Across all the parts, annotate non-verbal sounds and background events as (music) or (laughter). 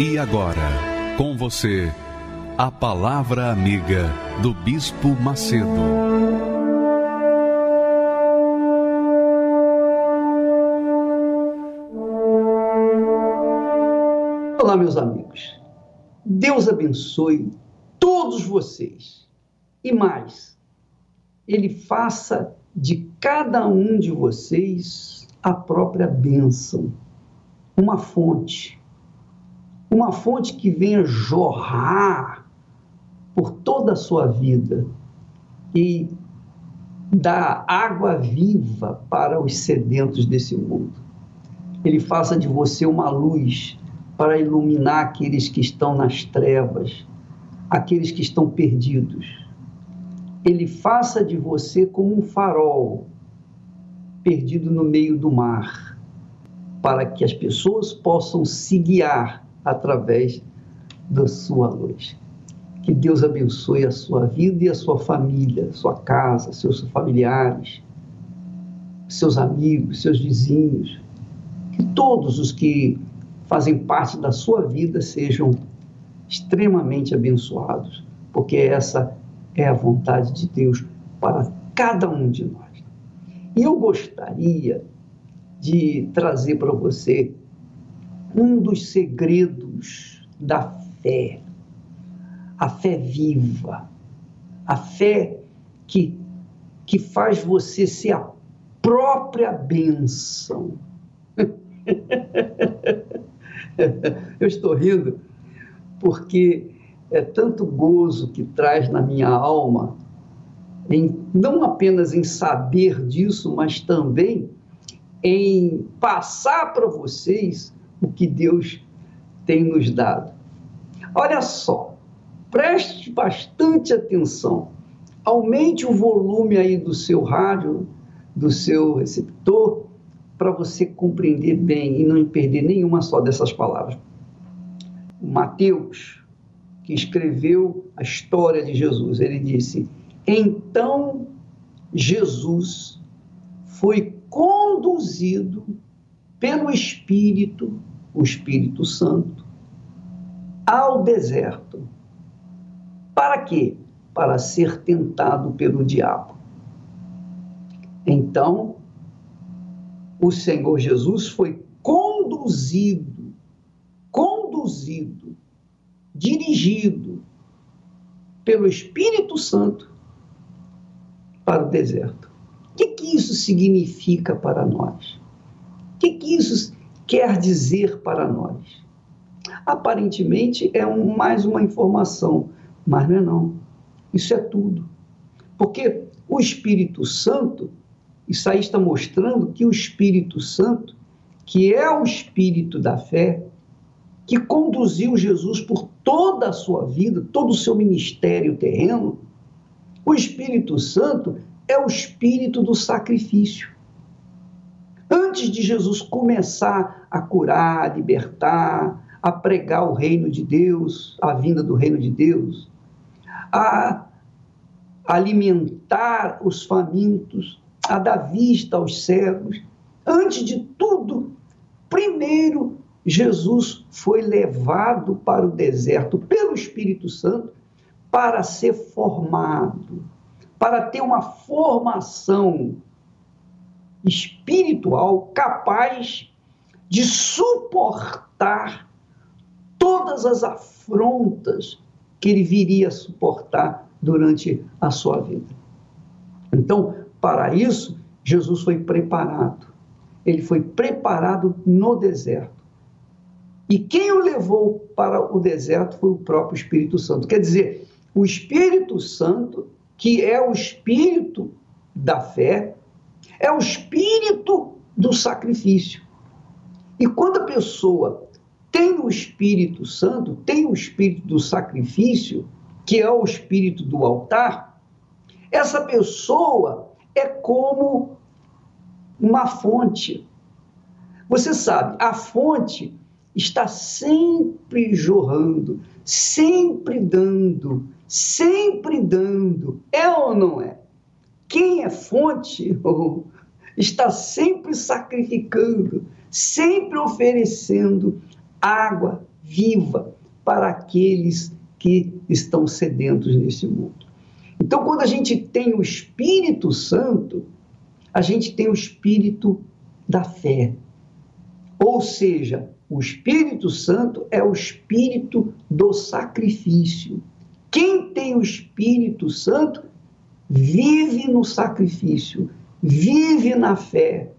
E agora, com você, a Palavra Amiga do Bispo Macedo. Olá, meus amigos. Deus abençoe todos vocês. E mais, Ele faça de cada um de vocês a própria bênção, uma fonte uma fonte que venha jorrar por toda a sua vida e dar água viva para os sedentos desse mundo. Ele faça de você uma luz para iluminar aqueles que estão nas trevas, aqueles que estão perdidos. Ele faça de você como um farol perdido no meio do mar, para que as pessoas possam se guiar através da sua luz. Que Deus abençoe a sua vida e a sua família, sua casa, seus familiares, seus amigos, seus vizinhos. Que todos os que fazem parte da sua vida sejam extremamente abençoados, porque essa é a vontade de Deus para cada um de nós. E eu gostaria de trazer para você um dos segredos da fé, a fé viva, a fé que, que faz você ser a própria bênção. (laughs) Eu estou rindo porque é tanto gozo que traz na minha alma, em, não apenas em saber disso, mas também em passar para vocês o que Deus tem nos dado. Olha só, preste bastante atenção. Aumente o volume aí do seu rádio, do seu receptor, para você compreender bem e não perder nenhuma só dessas palavras. Mateus, que escreveu a história de Jesus, ele disse: Então Jesus foi conduzido pelo Espírito o Espírito Santo ao deserto. Para quê? Para ser tentado pelo diabo. Então, o Senhor Jesus foi conduzido, conduzido, dirigido pelo Espírito Santo para o deserto. O que, que isso significa para nós? Que, que isso quer dizer para nós? Aparentemente é um, mais uma informação, mas não é não. Isso é tudo. Porque o Espírito Santo, isso aí está mostrando que o Espírito Santo, que é o Espírito da fé, que conduziu Jesus por toda a sua vida, todo o seu ministério terreno, o Espírito Santo é o Espírito do sacrifício antes de Jesus começar a curar, a libertar, a pregar o reino de Deus, a vinda do reino de Deus, a alimentar os famintos, a dar vista aos cegos, antes de tudo, primeiro Jesus foi levado para o deserto pelo Espírito Santo para ser formado, para ter uma formação espiritual capaz de suportar todas as afrontas que ele viria a suportar durante a sua vida. Então, para isso, Jesus foi preparado. Ele foi preparado no deserto. E quem o levou para o deserto foi o próprio Espírito Santo. Quer dizer, o Espírito Santo, que é o Espírito da fé, é o espírito do sacrifício. E quando a pessoa tem o Espírito Santo, tem o Espírito do sacrifício, que é o Espírito do altar, essa pessoa é como uma fonte. Você sabe, a fonte está sempre jorrando, sempre dando, sempre dando. É ou não é? Quem é fonte (laughs) está sempre sacrificando, sempre oferecendo água viva para aqueles que estão sedentos nesse mundo. Então, quando a gente tem o Espírito Santo, a gente tem o Espírito da fé. Ou seja, o Espírito Santo é o Espírito do sacrifício. Quem tem o Espírito Santo vive no sacrifício, vive na fé,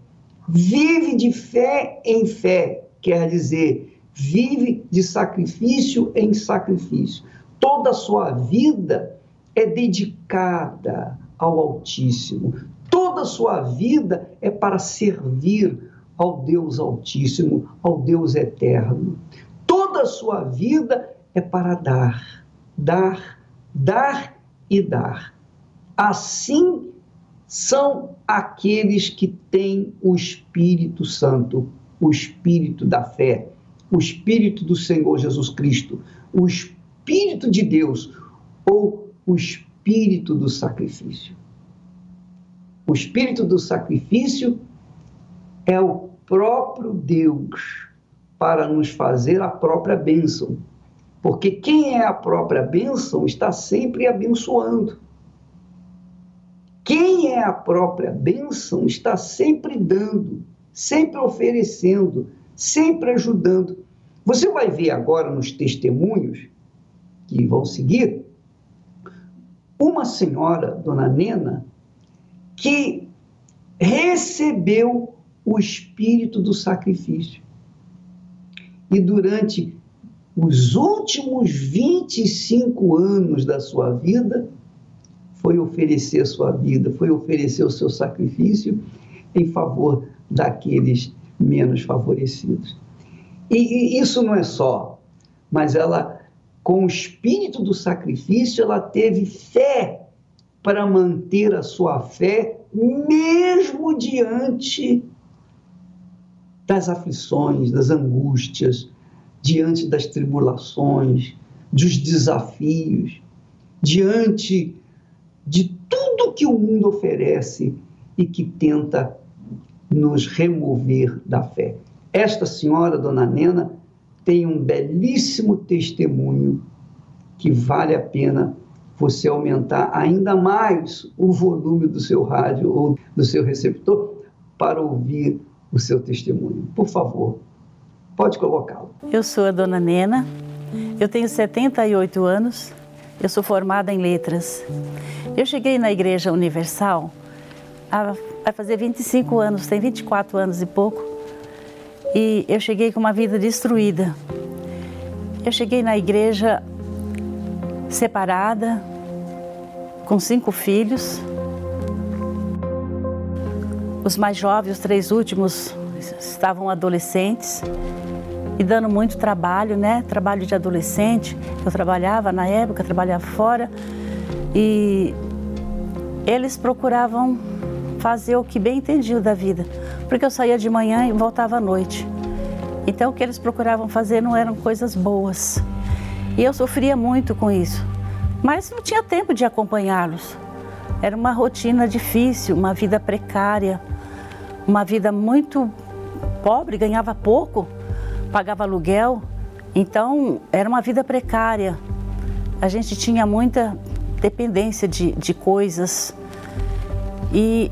vive de fé em fé, quer dizer, vive de sacrifício em sacrifício. Toda a sua vida é dedicada ao Altíssimo. Toda a sua vida é para servir ao Deus Altíssimo, ao Deus Eterno. Toda a sua vida é para dar, dar, dar e dar. Assim são aqueles que têm o Espírito Santo, o Espírito da fé, o Espírito do Senhor Jesus Cristo, o Espírito de Deus ou o Espírito do sacrifício. O Espírito do sacrifício é o próprio Deus para nos fazer a própria bênção. Porque quem é a própria bênção está sempre abençoando. Quem é a própria bênção está sempre dando, sempre oferecendo, sempre ajudando. Você vai ver agora nos testemunhos que vão seguir uma senhora, dona Nena, que recebeu o espírito do sacrifício. E durante os últimos 25 anos da sua vida, foi oferecer a sua vida, foi oferecer o seu sacrifício em favor daqueles menos favorecidos. E, e isso não é só, mas ela, com o espírito do sacrifício, ela teve fé para manter a sua fé, mesmo diante das aflições, das angústias, diante das tribulações, dos desafios, diante de tudo que o mundo oferece e que tenta nos remover da fé. Esta senhora, Dona Nena, tem um belíssimo testemunho que vale a pena você aumentar ainda mais o volume do seu rádio ou do seu receptor para ouvir o seu testemunho. Por favor, pode colocá-lo. Eu sou a Dona Nena, eu tenho 78 anos, eu sou formada em letras. Eu cheguei na Igreja Universal há vai fazer 25 anos, tem 24 anos e pouco. E eu cheguei com uma vida destruída. Eu cheguei na igreja separada, com cinco filhos. Os mais jovens, os três últimos, estavam adolescentes e dando muito trabalho, né? Trabalho de adolescente. Eu trabalhava na época, trabalhava fora e eles procuravam fazer o que bem entendiam da vida, porque eu saía de manhã e voltava à noite. Então o que eles procuravam fazer não eram coisas boas. E eu sofria muito com isso, mas não tinha tempo de acompanhá-los. Era uma rotina difícil, uma vida precária, uma vida muito pobre, ganhava pouco, pagava aluguel. Então era uma vida precária. A gente tinha muita dependência de, de coisas. E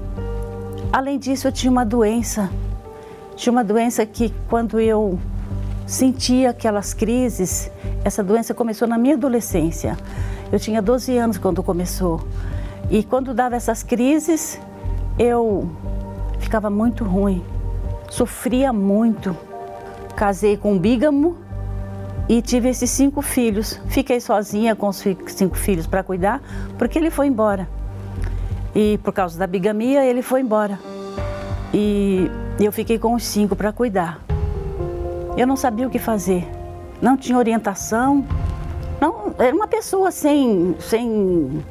Além disso, eu tinha uma doença. Tinha uma doença que, quando eu sentia aquelas crises, essa doença começou na minha adolescência. Eu tinha 12 anos quando começou. E quando dava essas crises, eu ficava muito ruim, sofria muito. Casei com um bígamo e tive esses cinco filhos. Fiquei sozinha com os cinco filhos para cuidar, porque ele foi embora. E por causa da bigamia, ele foi embora. E eu fiquei com os cinco para cuidar. Eu não sabia o que fazer. Não tinha orientação. Não, era uma pessoa sem, sem.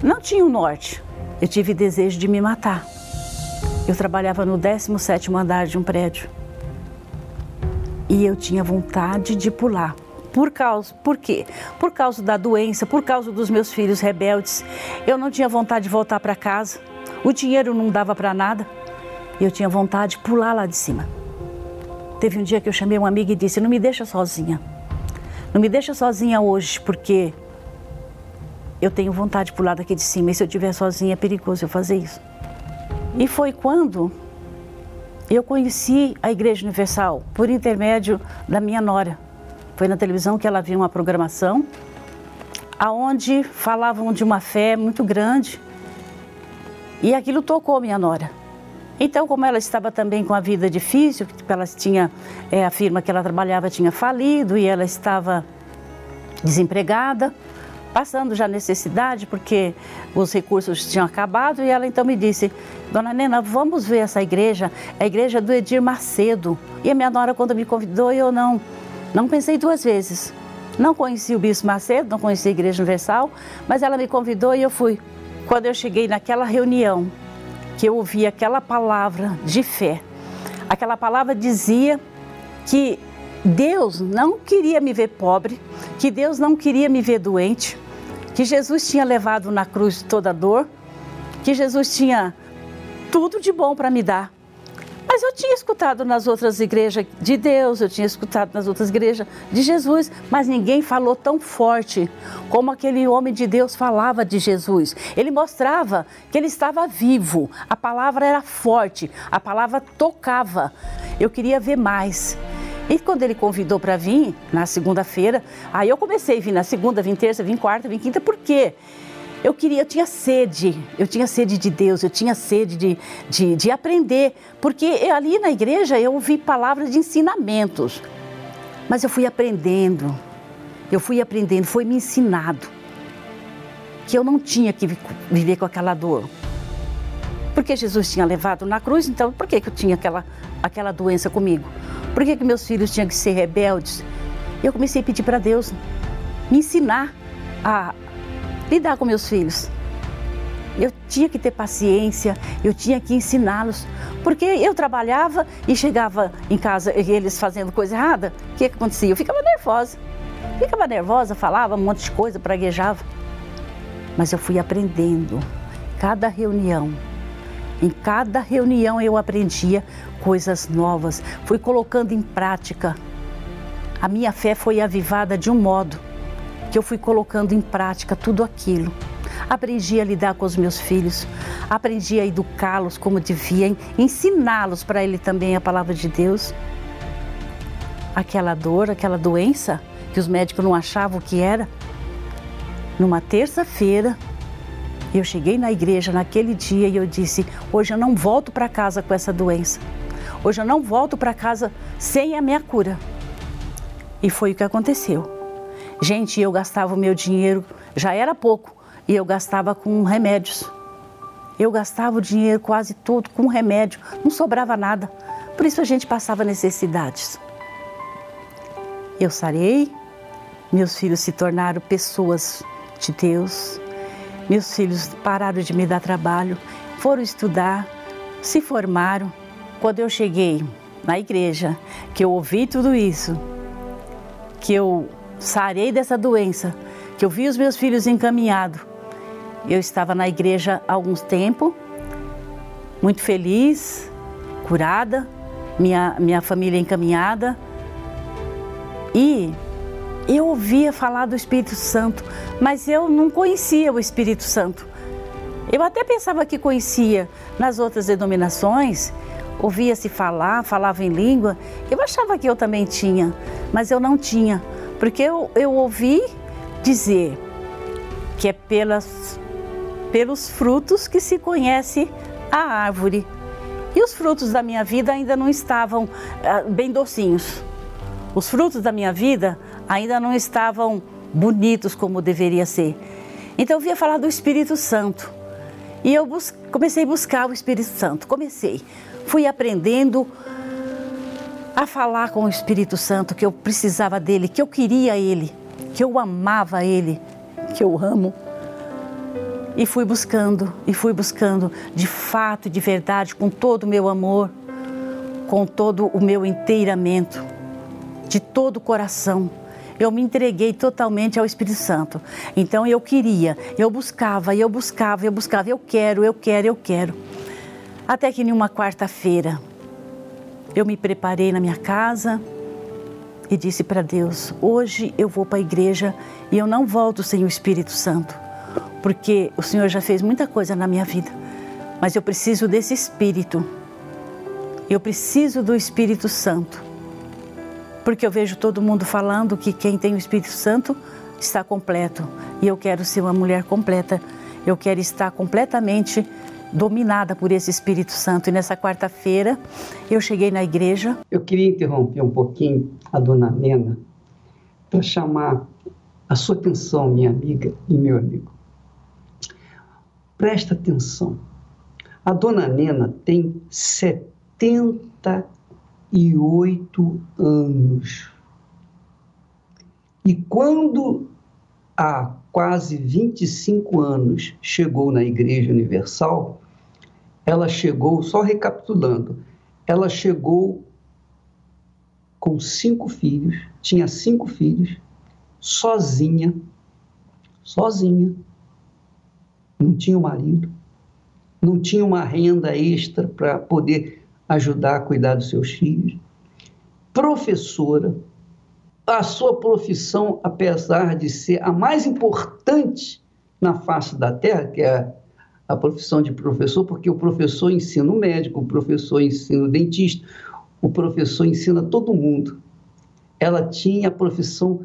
Não tinha o um norte. Eu tive desejo de me matar. Eu trabalhava no 17 andar de um prédio. E eu tinha vontade de pular. Por causa, por quê? Por causa da doença, por causa dos meus filhos rebeldes. Eu não tinha vontade de voltar para casa. O dinheiro não dava para nada. Eu tinha vontade de pular lá de cima. Teve um dia que eu chamei uma amiga e disse: Não me deixa sozinha. Não me deixa sozinha hoje, porque eu tenho vontade de pular daqui de cima. E se eu estiver sozinha, é perigoso eu fazer isso. E foi quando eu conheci a Igreja Universal por intermédio da minha nora. Foi na televisão que ela viu uma programação aonde falavam de uma fé muito grande e aquilo tocou minha nora. Então, como ela estava também com a vida difícil, ela tinha, é, a firma que ela trabalhava tinha falido e ela estava desempregada, passando já necessidade, porque os recursos tinham acabado, e ela então me disse, Dona Nena, vamos ver essa igreja, a igreja do Edir Macedo. E a minha nora, quando me convidou, eu não, não pensei duas vezes. Não conheci o Bispo Macedo, não conheci a Igreja Universal, mas ela me convidou e eu fui. Quando eu cheguei naquela reunião, que eu ouvi aquela palavra de fé, aquela palavra dizia que Deus não queria me ver pobre, que Deus não queria me ver doente, que Jesus tinha levado na cruz toda a dor, que Jesus tinha tudo de bom para me dar. Mas eu tinha escutado nas outras igrejas de Deus, eu tinha escutado nas outras igrejas de Jesus, mas ninguém falou tão forte como aquele homem de Deus falava de Jesus. Ele mostrava que ele estava vivo, a palavra era forte, a palavra tocava. Eu queria ver mais. E quando ele convidou para vir na segunda-feira, aí eu comecei a vir na segunda, vim terça, vim quarta, vim quinta, por quê? Eu queria, eu tinha sede, eu tinha sede de Deus, eu tinha sede de, de, de aprender, porque eu, ali na igreja eu ouvi palavras de ensinamentos, mas eu fui aprendendo, eu fui aprendendo, foi me ensinado que eu não tinha que viver com aquela dor. Porque Jesus tinha levado na cruz, então por que, que eu tinha aquela, aquela doença comigo? Por que, que meus filhos tinham que ser rebeldes? Eu comecei a pedir para Deus me ensinar a lidar com meus filhos. Eu tinha que ter paciência, eu tinha que ensiná-los, porque eu trabalhava e chegava em casa eles fazendo coisa errada, o que, que acontecia? Eu ficava nervosa. Ficava nervosa, falava um monte de coisa, praguejava. Mas eu fui aprendendo. Cada reunião, em cada reunião eu aprendia coisas novas, fui colocando em prática. A minha fé foi avivada de um modo que eu fui colocando em prática tudo aquilo. Aprendi a lidar com os meus filhos, aprendi a educá-los como devia, ensiná-los para ele também a palavra de Deus. Aquela dor, aquela doença que os médicos não achavam o que era. Numa terça-feira, eu cheguei na igreja naquele dia e eu disse: Hoje eu não volto para casa com essa doença. Hoje eu não volto para casa sem a minha cura. E foi o que aconteceu. Gente, eu gastava o meu dinheiro, já era pouco, e eu gastava com remédios. Eu gastava o dinheiro quase todo com remédio, não sobrava nada. Por isso a gente passava necessidades. Eu sarei, meus filhos se tornaram pessoas de Deus, meus filhos pararam de me dar trabalho, foram estudar, se formaram. Quando eu cheguei na igreja, que eu ouvi tudo isso, que eu sarei dessa doença, que eu vi os meus filhos encaminhados, eu estava na igreja há algum tempo, muito feliz, curada, minha, minha família encaminhada. E eu ouvia falar do Espírito Santo, mas eu não conhecia o Espírito Santo. Eu até pensava que conhecia nas outras denominações, ouvia-se falar, falava em língua, eu achava que eu também tinha, mas eu não tinha, porque eu, eu ouvi dizer que é pelas, pelos frutos que se conhece a árvore. E os frutos da minha vida ainda não estavam ah, bem docinhos. Os frutos da minha vida ainda não estavam bonitos como deveria ser. Então eu via falar do Espírito Santo. E eu comecei a buscar o Espírito Santo. Comecei. Fui aprendendo a falar com o Espírito Santo que eu precisava dele, que eu queria ele, que eu amava ele, que eu amo. E fui buscando, e fui buscando de fato e de verdade, com todo o meu amor, com todo o meu inteiramento, de todo o coração. Eu me entreguei totalmente ao Espírito Santo. Então eu queria, eu buscava, eu buscava, eu buscava, eu quero, eu quero, eu quero. Até que em uma quarta-feira, eu me preparei na minha casa e disse para Deus: hoje eu vou para a igreja e eu não volto sem o Espírito Santo, porque o Senhor já fez muita coisa na minha vida, mas eu preciso desse Espírito. Eu preciso do Espírito Santo. Porque eu vejo todo mundo falando que quem tem o Espírito Santo está completo. E eu quero ser uma mulher completa. Eu quero estar completamente dominada por esse Espírito Santo. E nessa quarta-feira eu cheguei na igreja. Eu queria interromper um pouquinho a dona Nena para chamar a sua atenção, minha amiga e meu amigo. Presta atenção. A dona Nena tem 78 anos. E quando há quase 25 anos chegou na Igreja Universal, ela chegou, só recapitulando, ela chegou com cinco filhos, tinha cinco filhos, sozinha, sozinha, não tinha um marido, não tinha uma renda extra para poder ajudar a cuidar dos seus filhos, professora, a sua profissão, apesar de ser a mais importante na face da Terra, que é a profissão de professor, porque o professor ensina o médico, o professor ensina o dentista, o professor ensina todo mundo. Ela tinha a profissão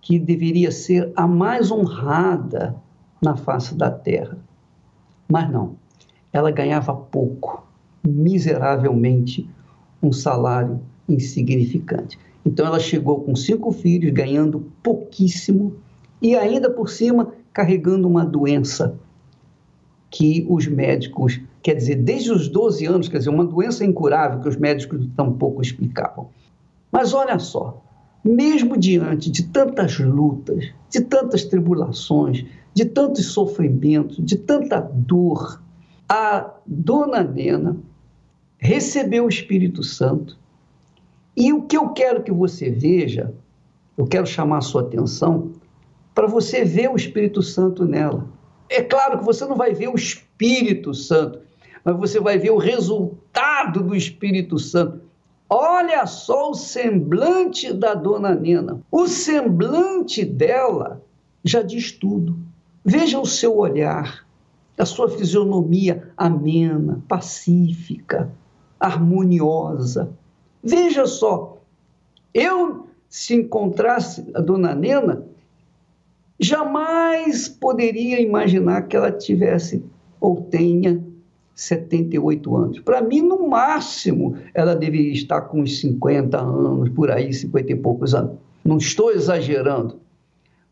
que deveria ser a mais honrada na face da terra. Mas não, ela ganhava pouco, miseravelmente, um salário insignificante. Então ela chegou com cinco filhos, ganhando pouquíssimo e ainda por cima carregando uma doença que os médicos, quer dizer, desde os 12 anos, quer dizer, uma doença incurável que os médicos tampouco explicavam. Mas olha só, mesmo diante de tantas lutas, de tantas tribulações, de tantos sofrimentos, de tanta dor, a dona Nena recebeu o Espírito Santo. E o que eu quero que você veja, eu quero chamar a sua atenção para você ver o Espírito Santo nela. É claro que você não vai ver o Espírito Santo, mas você vai ver o resultado do Espírito Santo. Olha só o semblante da dona Nena. O semblante dela já diz tudo. Veja o seu olhar, a sua fisionomia amena, pacífica, harmoniosa. Veja só, eu, se encontrasse a dona Nena, jamais poderia imaginar que ela tivesse ou tenha 78 anos. Para mim, no máximo, ela deveria estar com uns 50 anos, por aí, 50 e poucos anos. Não estou exagerando,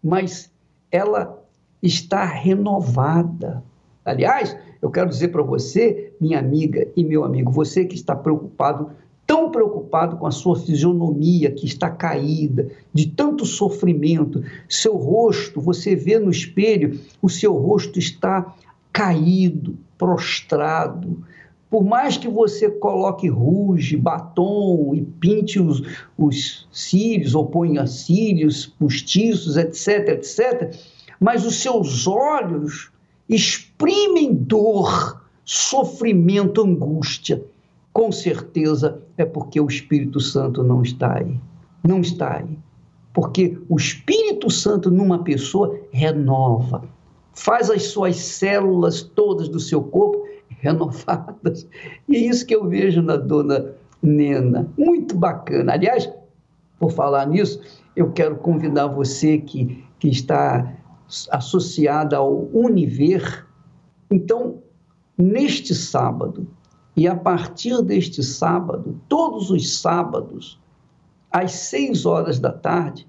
mas ela está renovada. Aliás, eu quero dizer para você, minha amiga e meu amigo, você que está preocupado tão preocupado com a sua fisionomia que está caída, de tanto sofrimento. Seu rosto, você vê no espelho, o seu rosto está caído, prostrado. Por mais que você coloque ruge, batom e pinte os, os cílios, ou ponha cílios postiços, etc, etc, mas os seus olhos exprimem dor, sofrimento, angústia com certeza é porque o Espírito Santo não está aí. Não está aí. Porque o Espírito Santo numa pessoa renova, faz as suas células todas do seu corpo (laughs) renovadas. E é isso que eu vejo na dona Nena. Muito bacana. Aliás, por falar nisso, eu quero convidar você que, que está associada ao Univer. Então, neste sábado, e a partir deste sábado, todos os sábados, às seis horas da tarde,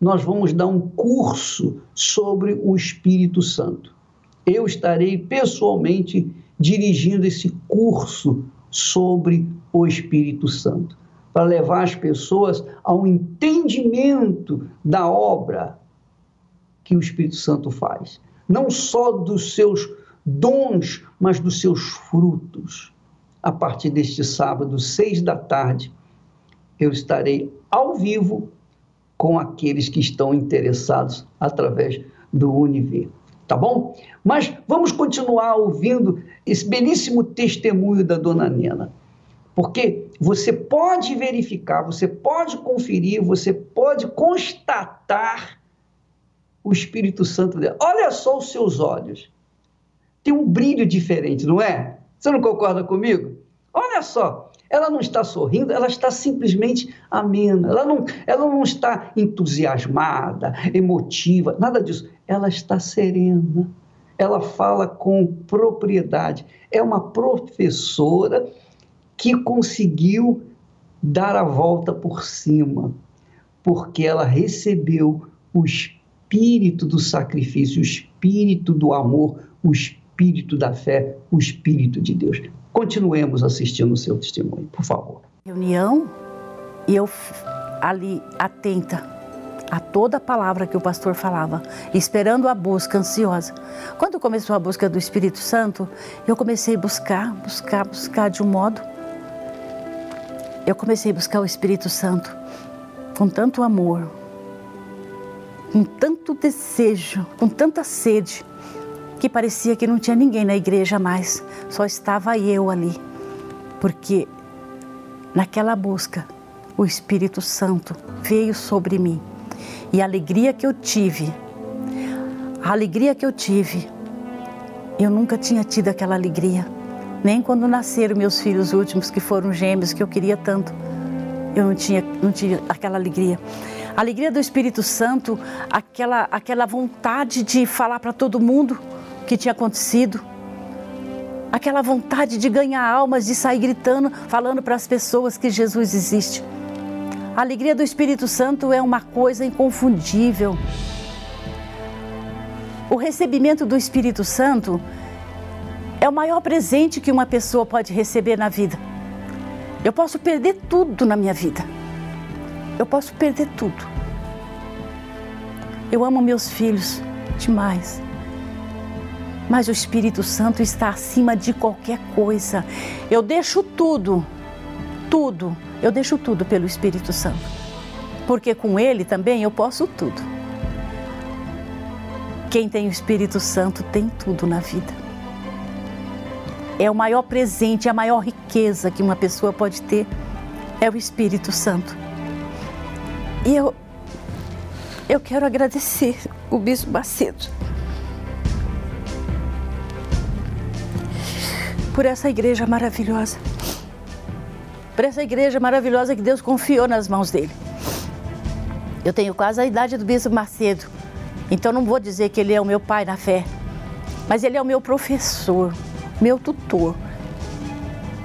nós vamos dar um curso sobre o Espírito Santo. Eu estarei pessoalmente dirigindo esse curso sobre o Espírito Santo. para levar as pessoas ao entendimento da obra que o Espírito Santo faz. Não só dos seus dons, mas dos seus frutos. A partir deste sábado, seis da tarde, eu estarei ao vivo com aqueles que estão interessados através do Univer. Tá bom? Mas vamos continuar ouvindo esse belíssimo testemunho da dona Nena. Porque você pode verificar, você pode conferir, você pode constatar o Espírito Santo dela. Olha só os seus olhos. Tem um brilho diferente, não é? Você não concorda comigo? Olha só, ela não está sorrindo, ela está simplesmente amena. Ela não, ela não está entusiasmada, emotiva, nada disso. Ela está serena. Ela fala com propriedade. É uma professora que conseguiu dar a volta por cima, porque ela recebeu o espírito do sacrifício, o espírito do amor, o espírito da fé, o espírito de Deus. Continuemos assistindo o seu testemunho, por favor. Reunião e eu ali atenta a toda palavra que o pastor falava, esperando a busca ansiosa. Quando começou a busca do Espírito Santo, eu comecei a buscar, buscar, buscar de um modo eu comecei a buscar o Espírito Santo com tanto amor, com tanto desejo, com tanta sede, que parecia que não tinha ninguém na igreja mais, só estava eu ali. Porque naquela busca, o Espírito Santo veio sobre mim. E a alegria que eu tive, a alegria que eu tive, eu nunca tinha tido aquela alegria nem quando nasceram meus filhos últimos, que foram gêmeos, que eu queria tanto. Eu não tinha, não tinha aquela alegria. A alegria do Espírito Santo, aquela, aquela vontade de falar para todo mundo o que tinha acontecido. Aquela vontade de ganhar almas, de sair gritando, falando para as pessoas que Jesus existe. A alegria do Espírito Santo é uma coisa inconfundível. O recebimento do Espírito Santo é o maior presente que uma pessoa pode receber na vida. Eu posso perder tudo na minha vida. Eu posso perder tudo. Eu amo meus filhos demais. Mas o Espírito Santo está acima de qualquer coisa. Eu deixo tudo, tudo, eu deixo tudo pelo Espírito Santo. Porque com Ele também eu posso tudo. Quem tem o Espírito Santo tem tudo na vida é o maior presente, a maior riqueza que uma pessoa pode ter é o Espírito Santo. E eu, eu quero agradecer o Bispo Macedo por essa igreja maravilhosa. Por essa igreja maravilhosa que Deus confiou nas mãos dele. Eu tenho quase a idade do Bispo Macedo, então não vou dizer que ele é o meu pai na fé, mas ele é o meu professor meu tutor.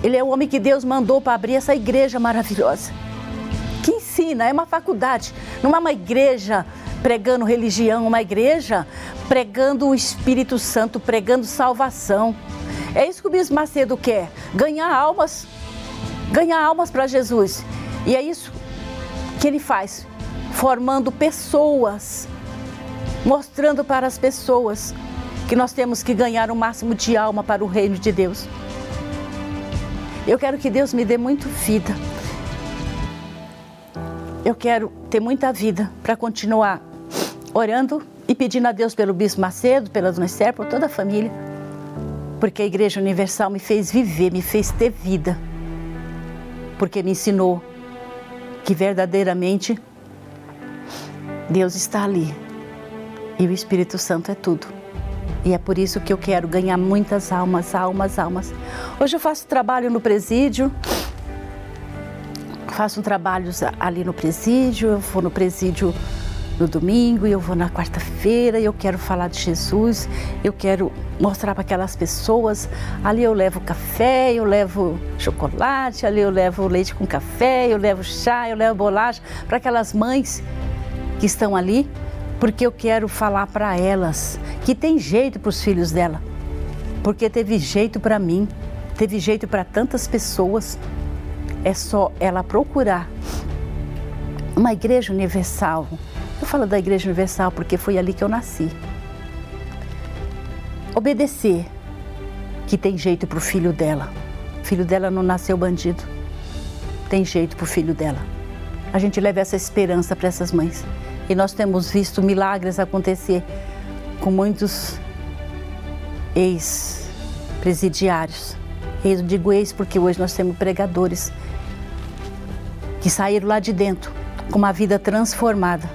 Ele é o homem que Deus mandou para abrir essa igreja maravilhosa. Que ensina, é uma faculdade, não é uma igreja pregando religião, uma igreja pregando o Espírito Santo, pregando salvação. É isso que o Bispo Macedo quer: ganhar almas, ganhar almas para Jesus. E é isso que ele faz, formando pessoas, mostrando para as pessoas que nós temos que ganhar o máximo de alma para o reino de Deus. Eu quero que Deus me dê muito vida. Eu quero ter muita vida para continuar orando e pedindo a Deus pelo Bispo Macedo, pela Dona Esther, por toda a família. Porque a Igreja Universal me fez viver, me fez ter vida. Porque me ensinou que verdadeiramente Deus está ali. E o Espírito Santo é tudo. E é por isso que eu quero ganhar muitas almas, almas, almas. Hoje eu faço trabalho no presídio, faço trabalhos ali no presídio, eu vou no presídio no domingo, eu vou na quarta-feira, eu quero falar de Jesus, eu quero mostrar para aquelas pessoas. Ali eu levo café, eu levo chocolate, ali eu levo leite com café, eu levo chá, eu levo bolacha para aquelas mães que estão ali porque eu quero falar para elas que tem jeito para os filhos dela, porque teve jeito para mim, teve jeito para tantas pessoas. É só ela procurar uma igreja universal. Eu falo da igreja universal porque foi ali que eu nasci. Obedecer, que tem jeito para o filho dela. O filho dela não nasceu bandido. Tem jeito para o filho dela. A gente leva essa esperança para essas mães. E nós temos visto milagres acontecer com muitos ex-presidiários. Eu digo ex porque hoje nós temos pregadores que saíram lá de dentro com uma vida transformada.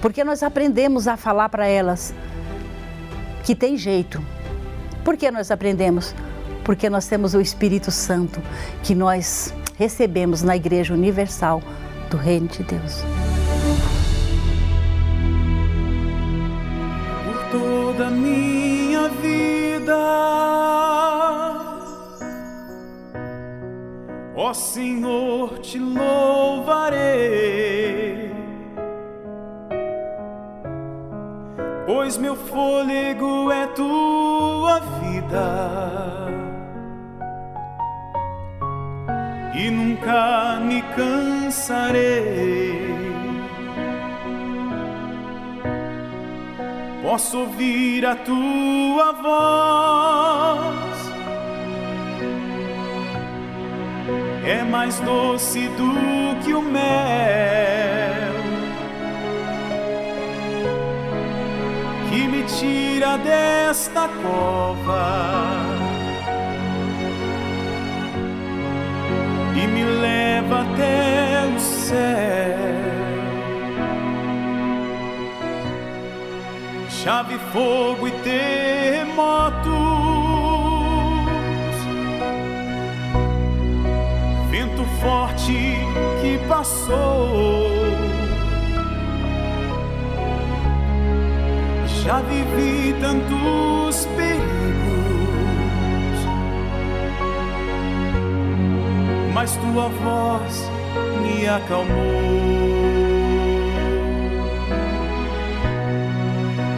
Porque nós aprendemos a falar para elas que tem jeito. Por que nós aprendemos? Porque nós temos o Espírito Santo que nós recebemos na Igreja Universal do Reino de Deus. Por toda a minha vida, ó Senhor, te louvarei. Pois meu fôlego é tua vida. e nunca me cansarei. Posso ouvir a tua voz, é mais doce do que o mel. Que me tira desta cova e me leva até o céu. Chave, fogo e terremotos, forte que passou. Já vivi tantos perigos mas tua voz me acalmou.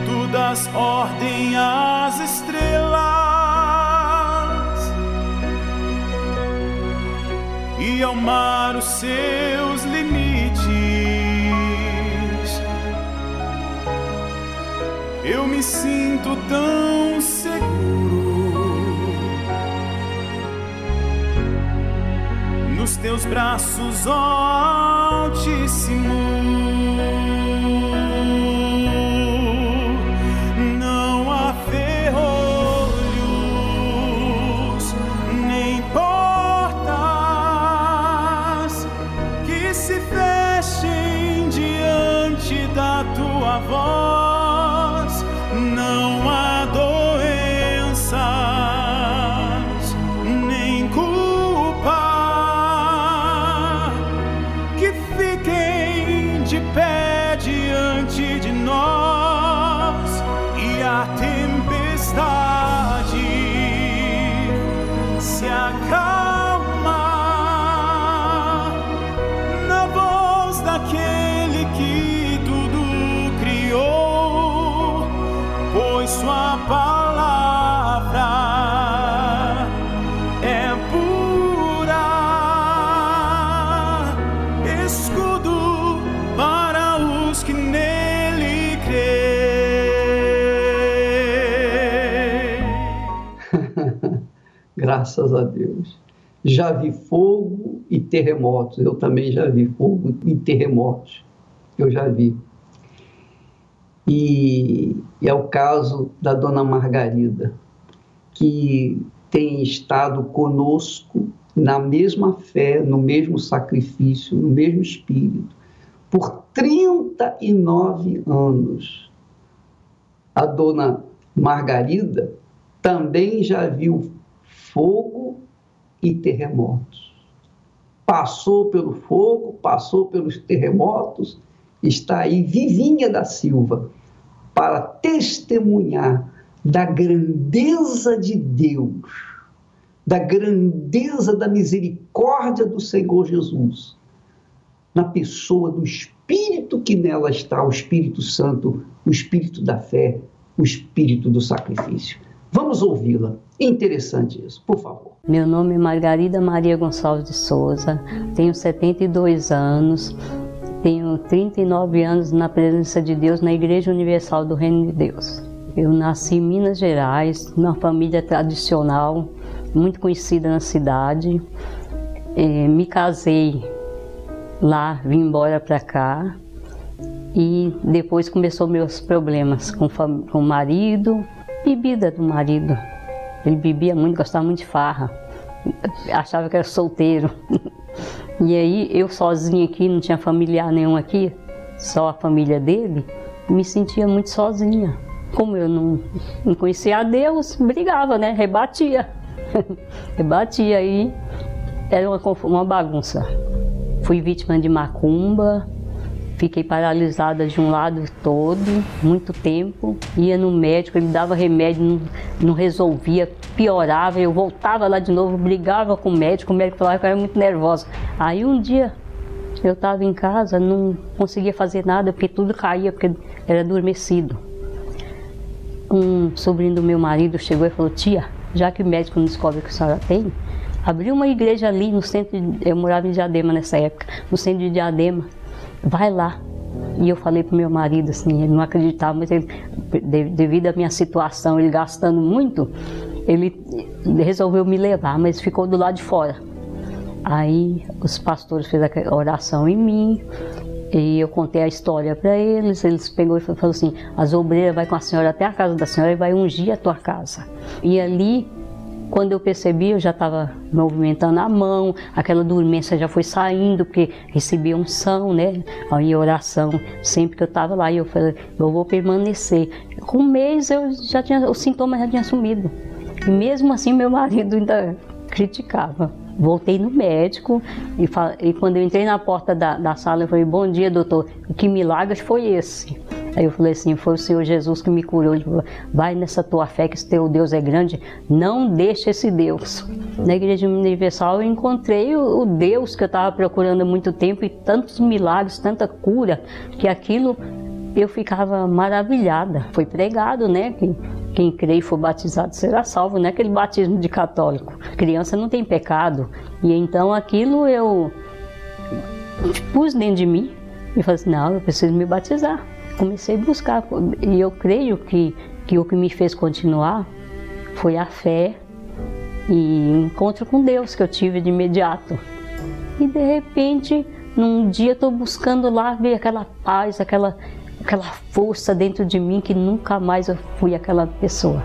Tu das ordem às estrelas e ao mar os seus limites. Eu me sinto tão seguro nos teus braços, Altíssimo. Terremotos. Eu também já vi fogo e terremotos. Eu já vi. E, é o caso da dona Margarida, que tem estado conosco na mesma fé, no mesmo sacrifício, no mesmo espírito, por 39 anos. A dona Margarida também já viu fogo e terremotos. Passou pelo fogo, passou pelos terremotos, está aí vivinha da Silva para testemunhar da grandeza de Deus, da grandeza da misericórdia do Senhor Jesus, na pessoa do Espírito que nela está, o Espírito Santo, o Espírito da fé, o Espírito do sacrifício. Vamos ouvi-la. Interessante isso, por favor. Meu nome é Margarida Maria Gonçalves de Souza, tenho 72 anos, tenho 39 anos na presença de Deus na Igreja Universal do Reino de Deus. Eu nasci em Minas Gerais, numa família tradicional, muito conhecida na cidade. É, me casei lá, vim embora para cá e depois começou meus problemas com, com o marido, bebida do marido. Ele bebia muito, gostava muito de farra, achava que era solteiro. (laughs) E aí eu sozinha aqui, não tinha familiar nenhum aqui, só a família dele, me sentia muito sozinha. Como eu não, não conhecia a Deus, brigava, né? Rebatia. (laughs) Rebatia aí, era uma, uma bagunça. Fui vítima de macumba, Fiquei paralisada de um lado todo, muito tempo. Ia no médico, ele dava remédio, não, não resolvia, piorava. Eu voltava lá de novo, brigava com o médico. O médico falava que eu era muito nervosa. Aí um dia eu estava em casa, não conseguia fazer nada porque tudo caía, porque era adormecido. Um sobrinho do meu marido chegou e falou: Tia, já que o médico não descobre que a senhora tem, abriu uma igreja ali no centro. De, eu morava em Diadema nessa época, no centro de Diadema vai lá. E eu falei pro meu marido assim, ele não acreditava, mas ele, devido à minha situação, ele gastando muito, ele resolveu me levar, mas ficou do lado de fora. Aí os pastores fizeram a oração em mim, e eu contei a história para eles, eles pegou e falou assim, as obreiras vai com a senhora até a casa da senhora e vai ungir a tua casa. E ali quando eu percebi, eu já estava movimentando a mão, aquela dormência já foi saindo, porque recebi unção, né? Em oração, sempre que eu estava lá, eu falei, eu vou permanecer. Com um mês eu já tinha, os sintomas já tinham sumido. E mesmo assim meu marido ainda criticava. Voltei no médico e, e quando eu entrei na porta da, da sala, eu falei, bom dia, doutor, que milagre foi esse? Aí eu falei assim, foi o Senhor Jesus que me curou. Ele falou, vai nessa tua fé que esse teu Deus é grande, não deixe esse Deus. Na Igreja Universal eu encontrei o, Deus que eu estava procurando há muito tempo e tantos milagres, tanta cura, que aquilo eu ficava maravilhada. Foi pregado, né? Quem, quem crê e for batizado será salvo, não é aquele batismo de católico. Criança não tem pecado. E então aquilo eu pus dentro de mim e falei assim, não, eu preciso me batizar comecei a buscar. E eu creio que, que o que me fez continuar foi a fé e encontro com Deus que eu tive de imediato. E de repente, num dia estou buscando lá ver aquela paz, aquela, aquela força dentro de mim que nunca mais eu fui aquela pessoa.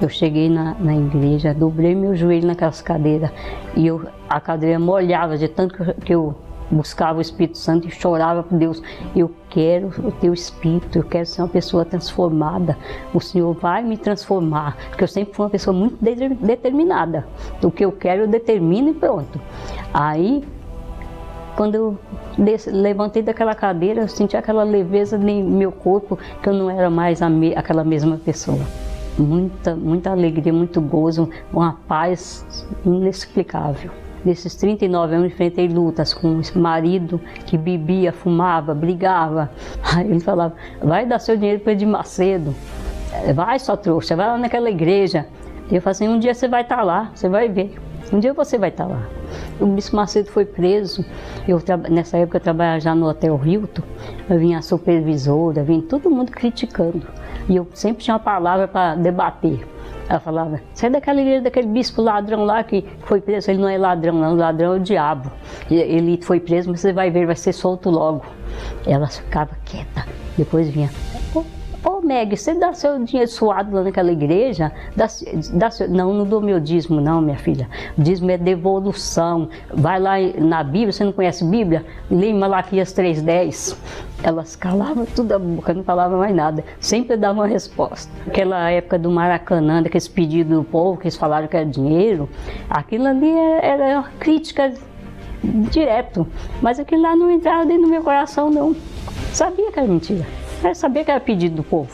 Eu cheguei na, na igreja, dobrei meu joelho naquelas cadeiras e eu, a cadeira molhava de tanto que eu buscava o Espírito Santo e chorava por Deus. Eu quero o teu Espírito, eu quero ser uma pessoa transformada. O Senhor vai me transformar, porque eu sempre fui uma pessoa muito determinada. O que eu quero eu determino e pronto. Aí, quando eu levantei daquela cadeira, eu senti aquela leveza no meu corpo, que eu não era mais me aquela mesma pessoa. Muita, muita alegria, muito gozo, uma paz inexplicável. Nesses 39 anos, enfrentei lutas com o marido que bebia, fumava, brigava. Aí ele falava: vai dar seu dinheiro para Edir Macedo, vai, sua trouxa, vai lá naquela igreja. E eu falei assim: um dia você vai estar tá lá, você vai ver. Um dia você vai estar tá lá. O Bispo Macedo foi preso. Eu, nessa época eu trabalhava já no Hotel Hilton. Eu vinha a supervisora, vinha todo mundo criticando. E eu sempre tinha uma palavra para debater. Ela falava, sai daquela igreja daquele bispo ladrão lá que foi preso. Ele não é ladrão, não, o ladrão é o diabo. Ele foi preso, mas você vai ver, vai ser solto logo. Ela ficava quieta. Depois vinha, Ô Meg, você dá seu dinheiro suado lá naquela igreja? Dá, dá seu... Não, não dou meu dízimo, não, minha filha. O dízimo é devolução. Vai lá na Bíblia, você não conhece Bíblia? Lê Malaquias 3,10. Elas calavam tudo a boca, não falavam mais nada. Sempre davam uma resposta. Aquela época do Maracanã, daqueles pedidos do povo, que eles falaram que era dinheiro, aquilo ali é, era uma crítica direto. Mas aquilo lá não entrava dentro do meu coração, não. Sabia que era mentira. Eu sabia que era pedido do povo.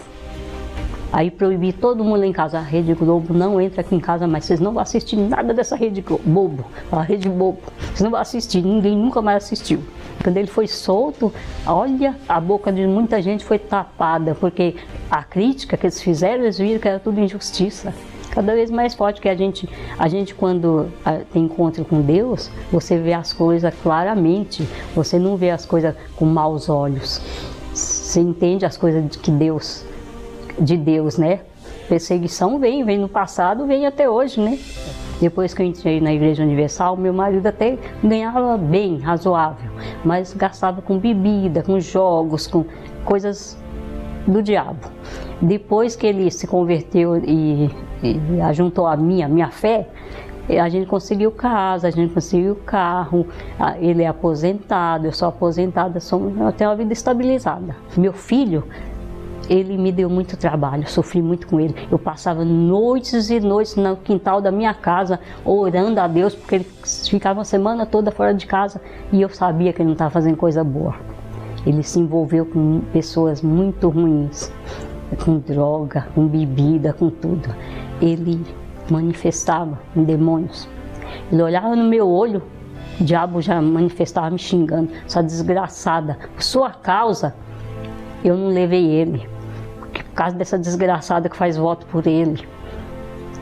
Aí proibi todo mundo em casa. A Rede Globo não entra aqui em casa mais. Vocês não vão assistir nada dessa Rede Globo. Bobo. A Rede Bobo. Vocês não vão assistir. Ninguém nunca mais assistiu. Quando ele foi solto, olha, a boca de muita gente foi tapada. Porque a crítica que eles fizeram, eles viram que era tudo injustiça. cada vez mais forte, que a gente, a gente quando ah, tem encontro com Deus, você vê as coisas claramente, você não vê as coisas com maus olhos. Você entende as coisas que Deus, de Deus, né? Perseguição vem, vem no passado, vem até hoje, né? Depois que eu entrei na Igreja Universal, meu marido até ganhava bem, razoável, mas gastava com bebida, com jogos, com coisas do diabo. Depois que ele se converteu e, e ajuntou a minha, minha fé, a gente conseguiu casa, a gente conseguiu carro, ele é aposentado, eu sou aposentada, eu tenho uma vida estabilizada. Meu filho ele me deu muito trabalho, sofri muito com ele. Eu passava noites e noites no quintal da minha casa orando a Deus, porque ele ficava a semana toda fora de casa e eu sabia que ele não estava fazendo coisa boa. Ele se envolveu com pessoas muito ruins, com droga, com bebida, com tudo. Ele manifestava em demônios. Ele olhava no meu olho, o diabo já manifestava me xingando, essa desgraçada, por sua causa eu não levei ele causa dessa desgraçada que faz voto por ele.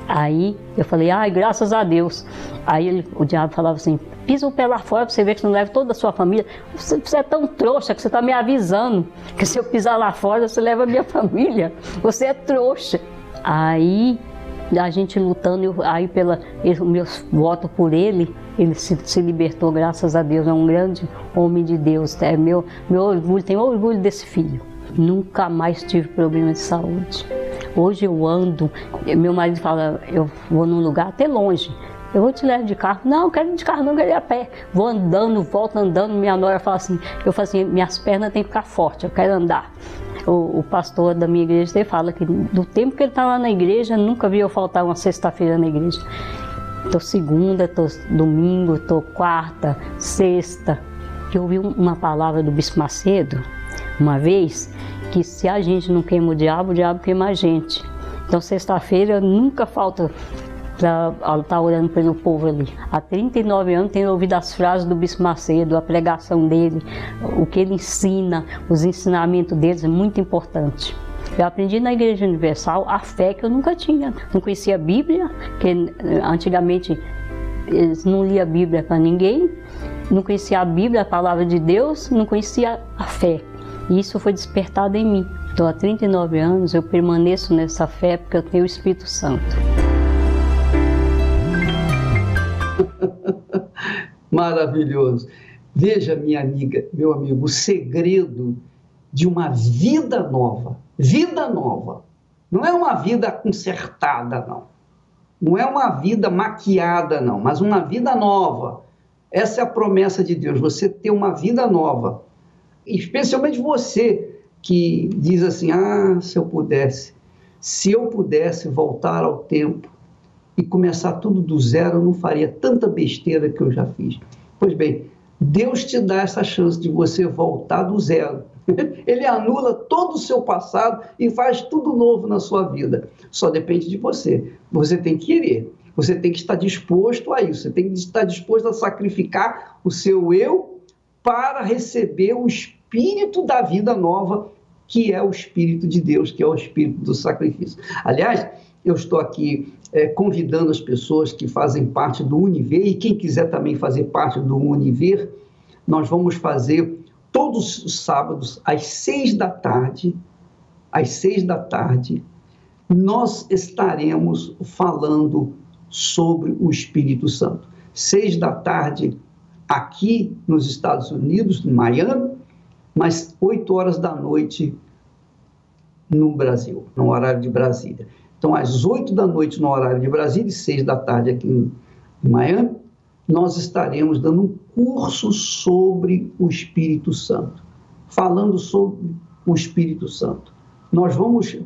Aí eu falei, ai, graças a Deus. Aí ele, o diabo falava assim: pisa o pé lá fora pra você ver que você não leva toda a sua família. Você, você é tão trouxa que você tá me avisando que se eu pisar lá fora você leva a minha (laughs) família. Você é trouxa. Aí a gente lutando, eu, aí pela o meu voto por ele, ele se, se, libertou, graças a Deus. É um grande homem de Deus. É meu, meu orgulho, tenho orgulho desse filho. Nunca mais tive problema de saúde. Hoje eu ando, meu marido fala, eu vou num lugar até longe. Eu vou te levar de carro. Não, eu quero ir de carro, não, quero ir a pé. Vou andando, volto andando. Minha nora fala assim, eu falo assim, minhas pernas têm que ficar fortes, eu quero andar. O, o, pastor da minha igreja ele fala que do tempo que ele está lá na igreja, nunca vi eu faltar uma sexta-feira na igreja. Tô segunda, tô domingo, tô quarta, sexta. Eu ouvi uma palavra do Bispo Macedo, uma vez, que se a gente não queima o diabo, o diabo queima a gente. Então, sexta-feira nunca falta para estar tá orando pelo povo ali. Há 39 anos tenho ouvido as frases do Bispo Macedo, a pregação dele, o que ele ensina, os ensinamentos deles é muito importante. Eu aprendi na Igreja Universal a fé que eu nunca tinha. Não conhecia a Bíblia, que eh, antigamente eles não lia a Bíblia para ninguém, não conhecia a Bíblia, a palavra de Deus, não conhecia a fé. E isso foi despertado em mim. Então, há 39 anos eu permaneço nessa fé porque eu tenho o Espírito Santo. (laughs) Maravilhoso. Veja, minha amiga, meu amigo, o segredo de uma vida nova. Vida nova. Não é uma vida consertada, não. Não é uma vida maquiada, não, mas uma vida nova. Essa é a promessa de Deus, você ter uma vida nova especialmente você que diz assim: ah, se eu pudesse, se eu pudesse voltar ao tempo e começar tudo do zero, eu não faria tanta besteira que eu já fiz. Pois bem, Deus te dá essa chance de você voltar do zero. (laughs) Ele anula todo o seu passado e faz tudo novo na sua vida. Só depende de você. Você tem que querer. Você tem que estar disposto a isso. Você tem que estar disposto a sacrificar o seu eu para receber o espírito da vida nova, que é o Espírito de Deus, que é o Espírito do sacrifício. Aliás, eu estou aqui é, convidando as pessoas que fazem parte do Univer e quem quiser também fazer parte do Univer, nós vamos fazer todos os sábados às seis da tarde, às seis da tarde, nós estaremos falando sobre o Espírito Santo. Seis da tarde aqui nos Estados Unidos, em Miami, mas 8 horas da noite no Brasil, no horário de Brasília. Então, às 8 da noite no horário de Brasília e 6 da tarde aqui em Miami, nós estaremos dando um curso sobre o Espírito Santo, falando sobre o Espírito Santo. Nós vamos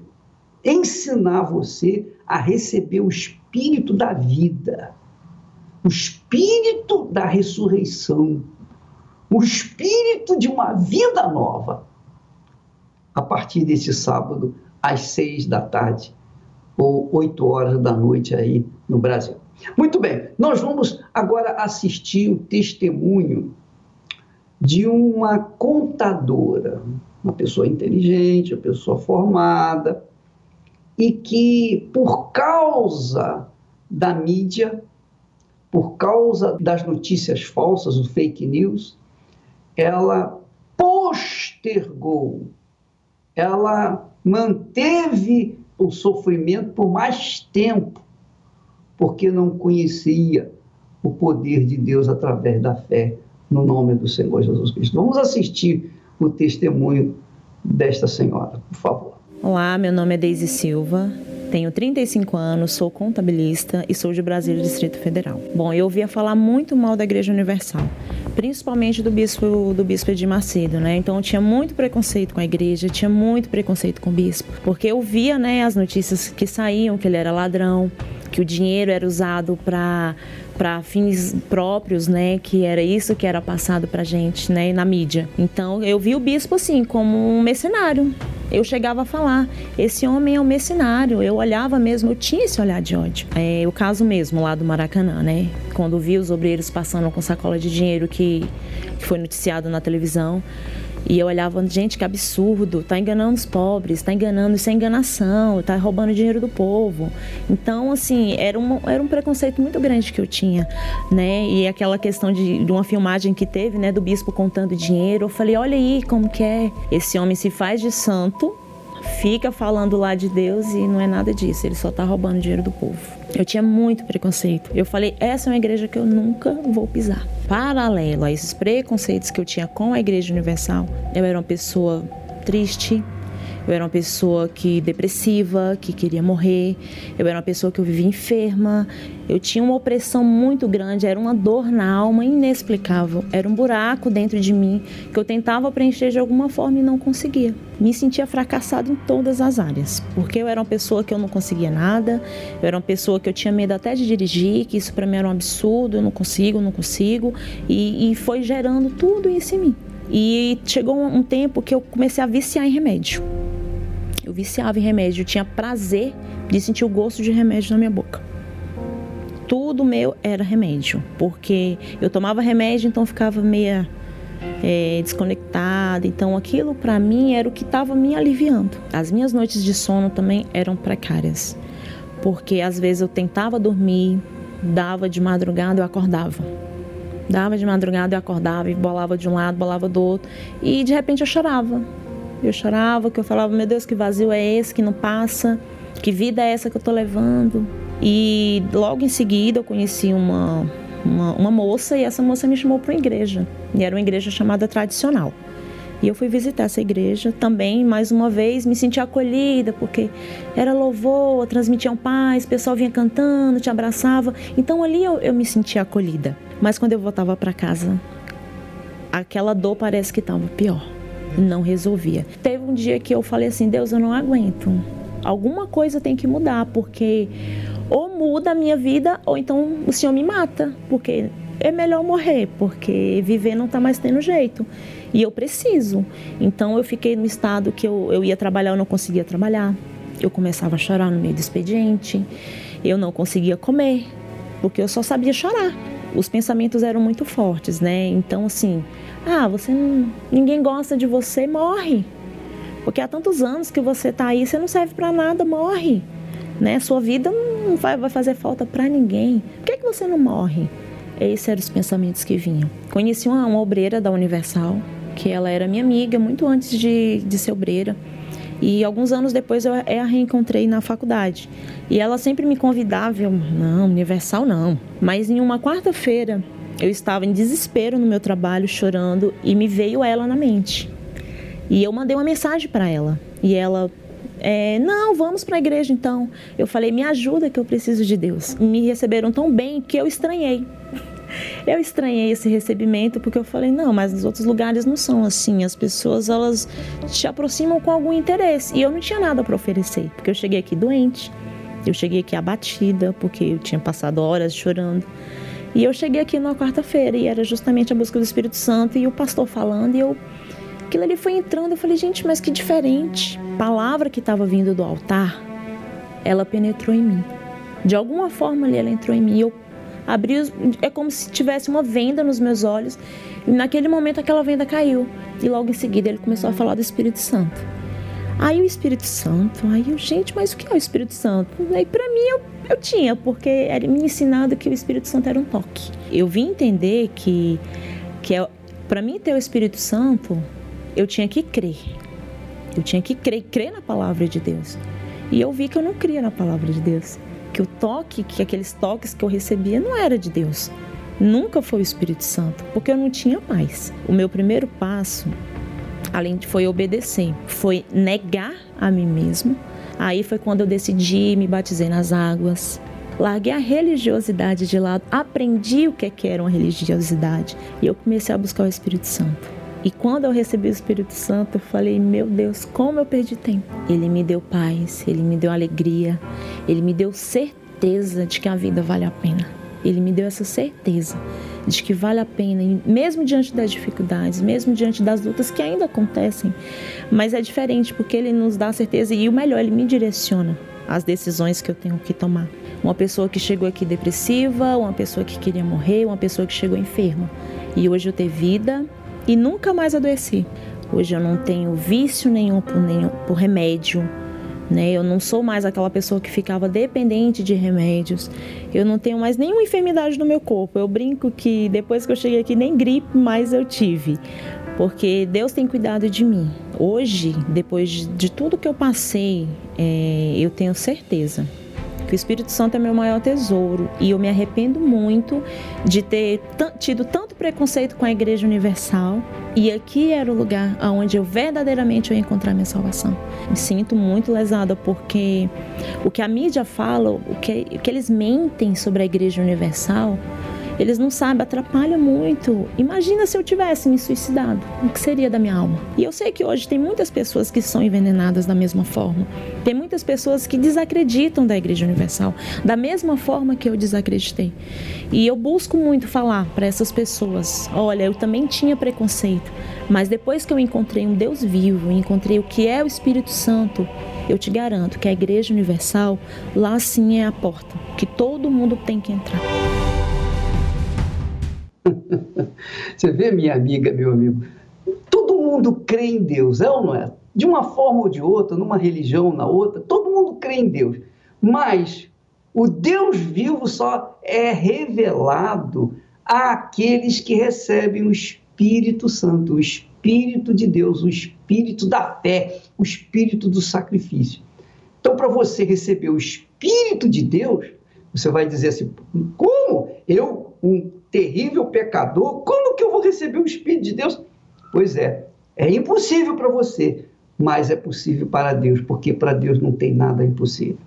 ensinar você a receber o Espírito da vida, o Espírito da ressurreição, o espírito de uma vida nova. A partir desse sábado, às seis da tarde ou oito horas da noite aí no Brasil. Muito bem, nós vamos agora assistir o testemunho de uma contadora, uma pessoa inteligente, uma pessoa formada, e que, por causa da mídia, por causa das notícias falsas, o fake news, ela postergou, ela manteve o sofrimento por mais tempo, porque não conhecia o poder de Deus através da fé no nome do Senhor Jesus Cristo. Vamos assistir o testemunho desta senhora, por favor. Olá, meu nome é Deise Silva, tenho 35 anos, sou contabilista e sou de Brasília, Distrito Federal. Bom, eu ouvia falar muito mal da Igreja Universal, principalmente do bispo do bispo de Macedo, né? Então eu tinha muito preconceito com a igreja, tinha muito preconceito com o bispo, porque eu via, né, as notícias que saíam que ele era ladrão, que o dinheiro era usado para para fins próprios, né, que era isso que era passado para gente, né, na mídia. Então eu vi o bispo assim como um mercenário. Eu chegava a falar, esse homem é um mercenário. Eu olhava mesmo, eu tinha esse olhar de ódio. É o caso mesmo lá do Maracanã, né? Quando vi os obreiros passando com sacola de dinheiro que, que foi noticiado na televisão. E eu olhava, gente, que absurdo, tá enganando os pobres, tá enganando, isso é enganação, tá roubando dinheiro do povo. Então, assim, era, um era um preconceito muito grande que eu tinha, né? E aquela questão de, de uma filmagem que teve, né, do bispo contando dinheiro, eu falei, olha aí como que é, esse homem se faz de santo, fica falando lá de Deus e não é nada disso, ele só tá roubando dinheiro do povo. Eu tinha muito preconceito. Eu falei, essa é uma igreja que eu nunca vou pisar. Paralelo a esses preconceitos que eu tinha com a Igreja Universal, eu era uma pessoa triste, eu era uma pessoa que depressiva, que queria morrer. Eu era uma pessoa que eu vivia enferma. Eu tinha uma opressão muito grande, era uma dor na alma inexplicável. Era um buraco dentro de mim que eu tentava preencher de alguma forma e não conseguia. Me sentia fracassado em todas as áreas, porque eu era uma pessoa que eu não conseguia nada. Eu era uma pessoa que eu tinha medo até de dirigir, que isso para mim era um absurdo. Eu não consigo, não consigo. E, e foi gerando tudo isso em mim. E chegou um tempo que eu comecei a viciar em remédio. Eu viciava em remédio, eu tinha prazer de sentir o gosto de remédio na minha boca. Tudo meu era remédio, porque eu tomava remédio, então ficava meia é, desconectada. Então aquilo para mim era o que estava me aliviando. As minhas noites de sono também eram precárias, porque às vezes eu tentava dormir, dava de madrugada eu acordava Dava de madrugada, eu acordava e bolava de um lado, bolava do outro. E de repente eu chorava. Eu chorava, que eu falava, meu Deus, que vazio é esse que não passa? Que vida é essa que eu tô levando? E logo em seguida eu conheci uma, uma, uma moça e essa moça me chamou para uma igreja. E era uma igreja chamada tradicional. E eu fui visitar essa igreja também, mais uma vez, me senti acolhida, porque era louvor, transmitiam paz, o pessoal vinha cantando, te abraçava. Então ali eu, eu me sentia acolhida. Mas quando eu voltava para casa, aquela dor parece que estava pior. Não resolvia. Teve um dia que eu falei assim: Deus, eu não aguento. Alguma coisa tem que mudar, porque ou muda a minha vida, ou então o Senhor me mata, porque é melhor morrer, porque viver não está mais tendo jeito. E eu preciso. Então eu fiquei no estado que eu, eu ia trabalhar, eu não conseguia trabalhar. Eu começava a chorar no meio do expediente. Eu não conseguia comer, porque eu só sabia chorar. Os pensamentos eram muito fortes, né? Então assim, ah, você não, ninguém gosta de você, morre. Porque há tantos anos que você está aí, você não serve para nada, morre. Né? Sua vida não vai, vai fazer falta para ninguém. Por que, que você não morre? Esses eram os pensamentos que vinham. Conheci uma, uma obreira da Universal, que ela era minha amiga muito antes de, de ser obreira. E alguns anos depois eu a reencontrei na faculdade. E ela sempre me convidava, eu, não, Universal não. Mas em uma quarta-feira eu estava em desespero no meu trabalho, chorando, e me veio ela na mente. E eu mandei uma mensagem para ela. E ela, é, não, vamos para a igreja então. Eu falei, me ajuda que eu preciso de Deus. Me receberam tão bem que eu estranhei. Eu estranhei esse recebimento porque eu falei, não, mas nos outros lugares não são assim. As pessoas, elas te aproximam com algum interesse. E eu não tinha nada para oferecer, porque eu cheguei aqui doente. Eu cheguei aqui abatida, porque eu tinha passado horas chorando. E eu cheguei aqui numa quarta-feira e era justamente a busca do Espírito Santo e o pastor falando e eu aquilo ali foi entrando, eu falei, gente, mas que diferente. Palavra que estava vindo do altar, ela penetrou em mim. De alguma forma ali ela entrou em mim. Eu abri, é como se tivesse uma venda nos meus olhos. E naquele momento aquela venda caiu. E logo em seguida ele começou a falar do Espírito Santo. Aí o Espírito Santo, aí eu, gente, mas o que é o Espírito Santo? Aí para mim eu, eu tinha, porque era me ensinado que o Espírito Santo era um toque. Eu vim entender que, que é, para mim ter o Espírito Santo, eu tinha que crer. Eu tinha que crer, crer na palavra de Deus. E eu vi que eu não cria na palavra de Deus. Que o toque, que aqueles toques que eu recebia não era de Deus. Nunca foi o Espírito Santo, porque eu não tinha mais. O meu primeiro passo, além de foi obedecer, foi negar a mim mesmo. Aí foi quando eu decidi me batizei nas águas. Larguei a religiosidade de lado, aprendi o que é era uma religiosidade e eu comecei a buscar o Espírito Santo. E quando eu recebi o Espírito Santo, eu falei: Meu Deus, como eu perdi tempo. Ele me deu paz, ele me deu alegria, ele me deu certeza de que a vida vale a pena. Ele me deu essa certeza de que vale a pena, mesmo diante das dificuldades, mesmo diante das lutas que ainda acontecem. Mas é diferente porque ele nos dá certeza e o melhor, ele me direciona as decisões que eu tenho que tomar. Uma pessoa que chegou aqui depressiva, uma pessoa que queria morrer, uma pessoa que chegou enferma. E hoje eu ter vida, e nunca mais adoeci. Hoje eu não tenho vício nenhum por, nenhum, por remédio, né? Eu não sou mais aquela pessoa que ficava dependente de remédios. Eu não tenho mais nenhuma enfermidade no meu corpo. Eu brinco que depois que eu cheguei aqui nem gripe mais eu tive, porque Deus tem cuidado de mim. Hoje, depois de tudo que eu passei, é, eu tenho certeza que o Espírito Santo é meu maior tesouro e eu me arrependo muito de ter tido tanto preconceito com a Igreja Universal e aqui era o lugar onde eu verdadeiramente ia encontrar minha salvação. Me sinto muito lesada porque o que a mídia fala, o que, o que eles mentem sobre a Igreja Universal, eles não sabem, atrapalha muito. Imagina se eu tivesse me suicidado, o que seria da minha alma? E eu sei que hoje tem muitas pessoas que são envenenadas da mesma forma. Tem muitas pessoas que desacreditam da Igreja Universal, da mesma forma que eu desacreditei. E eu busco muito falar para essas pessoas: olha, eu também tinha preconceito, mas depois que eu encontrei um Deus vivo, encontrei o que é o Espírito Santo, eu te garanto que a Igreja Universal, lá sim é a porta, que todo mundo tem que entrar. (laughs) Você vê, minha amiga, meu amigo, todo mundo crê em Deus, é ou não é? De uma forma ou de outra, numa religião, na outra, todo mundo crê em Deus. Mas o Deus vivo só é revelado àqueles que recebem o Espírito Santo, o Espírito de Deus, o Espírito da fé, o Espírito do sacrifício. Então, para você receber o Espírito de Deus, você vai dizer assim: como eu, um terrível pecador, como que eu vou receber o Espírito de Deus? Pois é, é impossível para você, mas é possível para Deus, porque para Deus não tem nada impossível.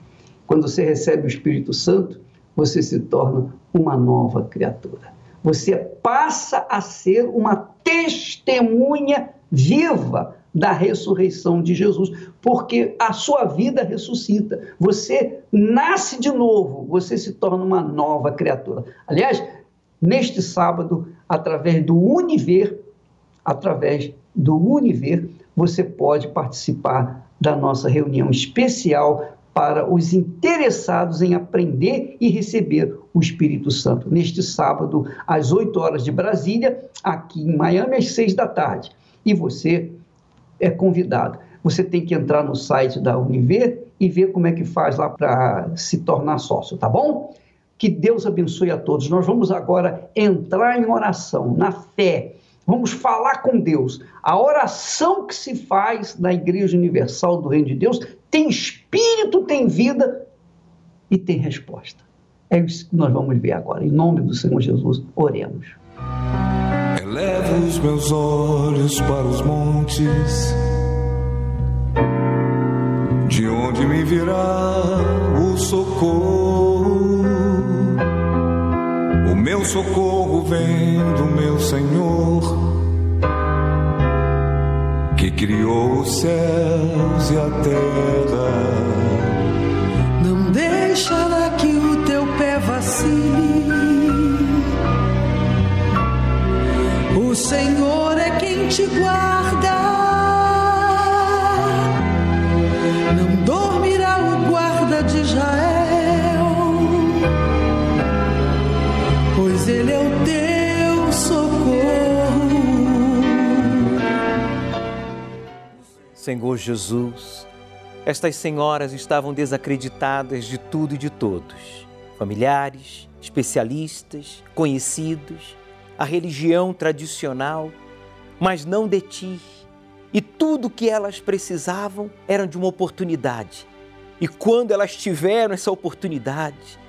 Quando você recebe o Espírito Santo, você se torna uma nova criatura. Você passa a ser uma testemunha viva da ressurreição de Jesus, porque a sua vida ressuscita. Você nasce de novo, você se torna uma nova criatura. Aliás, neste sábado, através do Univer, através do Univer, você pode participar da nossa reunião especial para os interessados em aprender e receber o Espírito Santo. Neste sábado, às 8 horas de Brasília, aqui em Miami, às 6 da tarde. E você é convidado. Você tem que entrar no site da Univer e ver como é que faz lá para se tornar sócio, tá bom? Que Deus abençoe a todos. Nós vamos agora entrar em oração, na fé. Vamos falar com Deus. A oração que se faz na Igreja Universal do Reino de Deus tem espírito, tem vida e tem resposta. É isso que nós vamos ver agora. Em nome do Senhor Jesus, oremos. Elevo os meus olhos para os montes, de onde me virá o socorro meu socorro vem do meu Senhor, que criou os céus e a terra. O Senhor é quem te guarda. Não dormirá o guarda de Israel. pois Ele é o teu socorro. Senhor Jesus, estas senhoras estavam desacreditadas de tudo e de todos. Familiares, especialistas, conhecidos, a religião tradicional, mas não de ti. E tudo que elas precisavam era de uma oportunidade. E quando elas tiveram essa oportunidade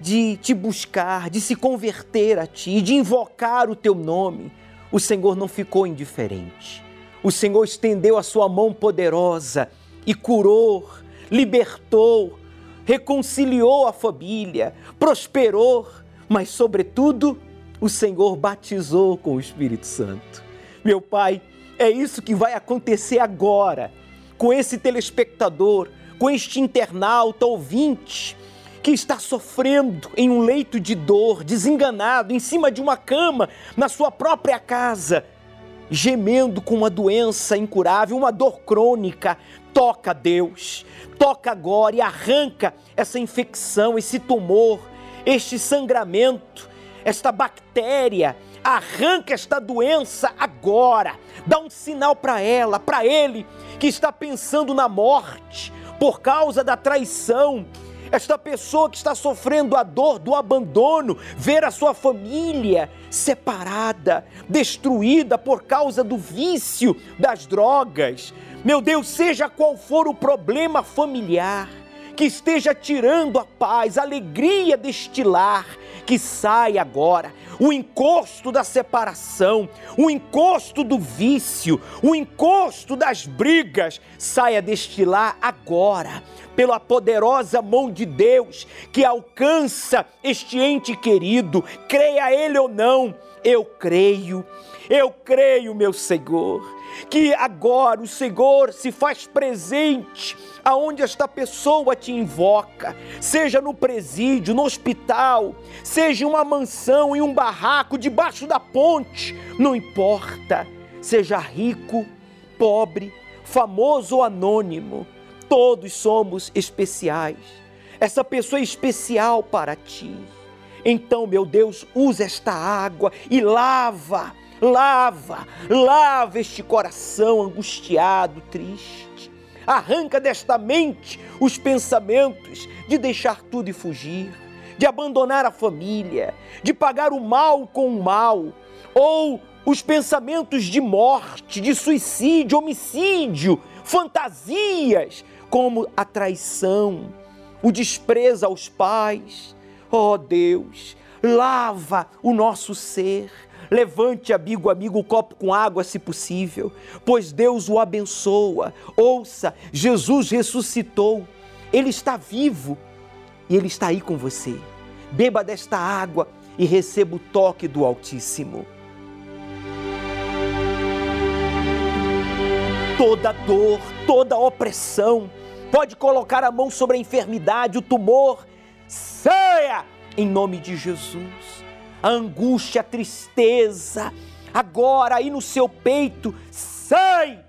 de te buscar, de se converter a ti, de invocar o teu nome, o Senhor não ficou indiferente. O Senhor estendeu a sua mão poderosa e curou, libertou, reconciliou a família, prosperou, mas, sobretudo, o Senhor batizou com o Espírito Santo. Meu Pai, é isso que vai acontecer agora com esse telespectador, com este internauta ouvinte que está sofrendo em um leito de dor, desenganado, em cima de uma cama, na sua própria casa, gemendo com uma doença incurável, uma dor crônica. Toca, Deus, toca agora e arranca essa infecção, esse tumor, este sangramento, esta bactéria. Arranca esta doença agora. Dá um sinal para ela, para ele que está pensando na morte por causa da traição esta pessoa que está sofrendo a dor do abandono, ver a sua família separada, destruída por causa do vício das drogas. Meu Deus, seja qual for o problema familiar, que esteja tirando a paz, a alegria deste lar, que sai agora. O encosto da separação, o encosto do vício, o encosto das brigas, saia deste lar agora pela poderosa mão de Deus que alcança este ente querido, creia ele ou não, eu creio, eu creio, meu Senhor, que agora o Senhor se faz presente aonde esta pessoa te invoca, seja no presídio, no hospital, seja em uma mansão, em um barraco, debaixo da ponte, não importa, seja rico, pobre, famoso ou anônimo Todos somos especiais. Essa pessoa é especial para ti. Então, meu Deus, usa esta água e lava, lava, lava este coração angustiado, triste. Arranca desta mente os pensamentos de deixar tudo e fugir, de abandonar a família, de pagar o mal com o mal, ou os pensamentos de morte, de suicídio, homicídio, fantasias como a traição, o desprezo aos pais. Oh Deus, lava o nosso ser. Levante, amigo, amigo, o copo com água, se possível, pois Deus o abençoa. Ouça, Jesus ressuscitou, Ele está vivo e Ele está aí com você. Beba desta água e receba o toque do Altíssimo. Toda dor, toda opressão, pode colocar a mão sobre a enfermidade, o tumor, saia em nome de Jesus. A angústia, a tristeza, agora aí no seu peito, sai!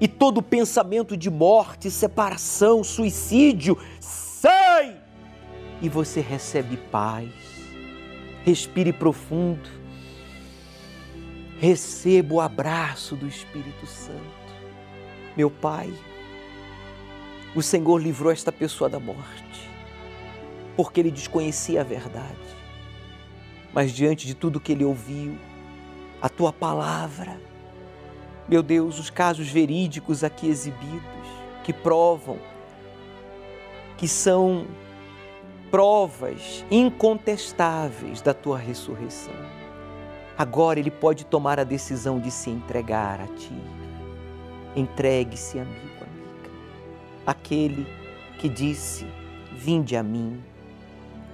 E todo pensamento de morte, separação, suicídio, sai! E você recebe paz. Respire profundo. Receba o abraço do Espírito Santo. Meu Pai, o Senhor livrou esta pessoa da morte, porque ele desconhecia a verdade. Mas diante de tudo que ele ouviu, a tua palavra, meu Deus, os casos verídicos aqui exibidos, que provam, que são provas incontestáveis da tua ressurreição. Agora ele pode tomar a decisão de se entregar a ti. Entregue-se, amigo aquele que disse: Vinde a mim,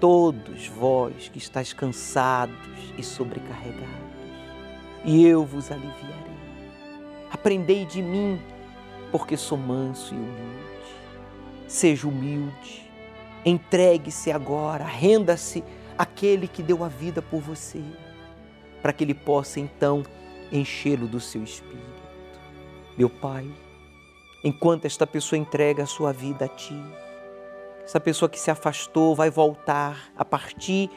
todos vós que estáis cansados e sobrecarregados, e eu vos aliviarei. Aprendei de mim, porque sou manso e humilde. Seja humilde, entregue-se agora, renda-se àquele que deu a vida por você, para que ele possa então enchê-lo do seu espírito. Meu Pai, enquanto esta pessoa entrega a sua vida a Ti. Essa pessoa que se afastou vai voltar a partir